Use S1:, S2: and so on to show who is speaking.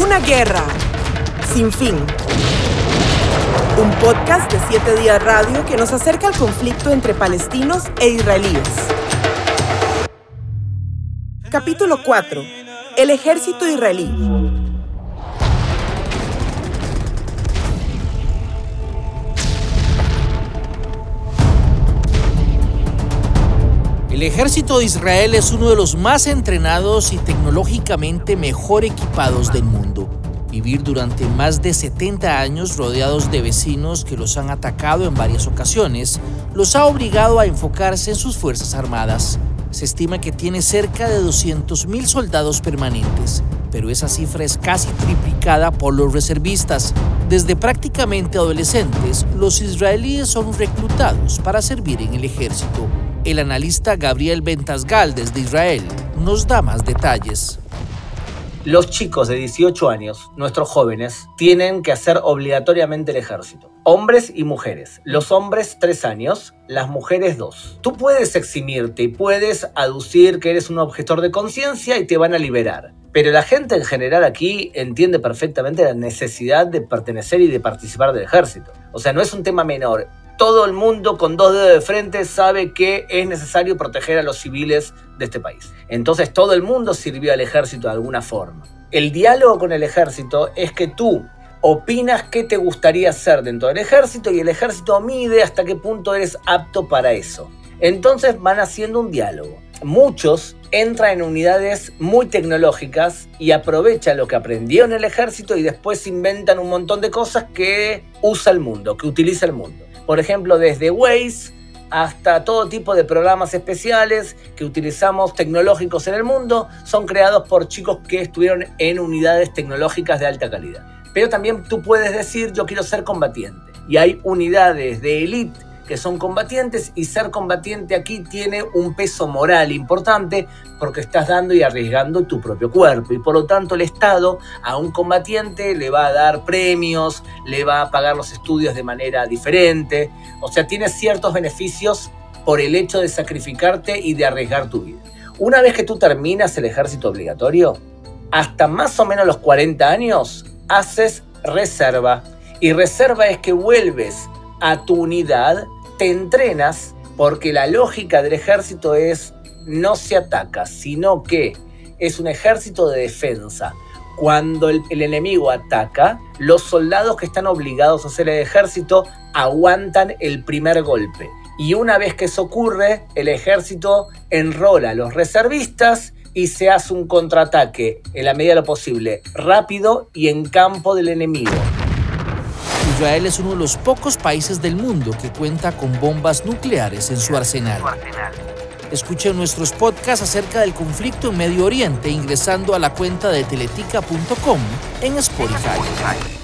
S1: Una guerra sin fin. Un podcast de siete días radio que nos acerca al conflicto entre palestinos e israelíes. Capítulo 4. El ejército israelí.
S2: El ejército de Israel es uno de los más entrenados y tecnológicamente mejor equipados del mundo. Vivir durante más de 70 años rodeados de vecinos que los han atacado en varias ocasiones los ha obligado a enfocarse en sus fuerzas armadas. Se estima que tiene cerca de 200.000 soldados permanentes, pero esa cifra es casi triplicada por los reservistas. Desde prácticamente adolescentes, los israelíes son reclutados para servir en el ejército. El analista Gabriel Ventasgal desde Israel nos da más detalles.
S3: Los chicos de 18 años, nuestros jóvenes, tienen que hacer obligatoriamente el ejército. Hombres y mujeres. Los hombres 3 años, las mujeres 2. Tú puedes eximirte y puedes aducir que eres un objetor de conciencia y te van a liberar. Pero la gente en general aquí entiende perfectamente la necesidad de pertenecer y de participar del ejército. O sea, no es un tema menor todo el mundo con dos dedos de frente sabe que es necesario proteger a los civiles de este país. Entonces todo el mundo sirvió al ejército de alguna forma. El diálogo con el ejército es que tú opinas qué te gustaría hacer dentro del ejército y el ejército mide hasta qué punto eres apto para eso. Entonces van haciendo un diálogo. Muchos entran en unidades muy tecnológicas y aprovechan lo que aprendieron en el ejército y después inventan un montón de cosas que usa el mundo, que utiliza el mundo. Por ejemplo, desde Waze hasta todo tipo de programas especiales que utilizamos tecnológicos en el mundo son creados por chicos que estuvieron en unidades tecnológicas de alta calidad. Pero también tú puedes decir yo quiero ser combatiente. Y hay unidades de élite que son combatientes y ser combatiente aquí tiene un peso moral importante porque estás dando y arriesgando tu propio cuerpo y por lo tanto el Estado a un combatiente le va a dar premios, le va a pagar los estudios de manera diferente, o sea, tiene ciertos beneficios por el hecho de sacrificarte y de arriesgar tu vida. Una vez que tú terminas el ejército obligatorio, hasta más o menos los 40 años haces reserva y reserva es que vuelves a tu unidad te entrenas porque la lógica del ejército es no se ataca, sino que es un ejército de defensa. Cuando el, enemigo ataca, los soldados que están obligados a hacer el ejército aguantan el primer golpe. Y una vez que eso ocurre, el ejército enrola a los reservistas y se hace un contraataque en la medida de lo posible rápido y en campo del enemigo.
S2: Israel es uno de los pocos países del mundo que cuenta con bombas nucleares en su arsenal. Escuchen nuestros podcasts acerca del conflicto en Medio Oriente ingresando a la cuenta de teletica.com en Spotify.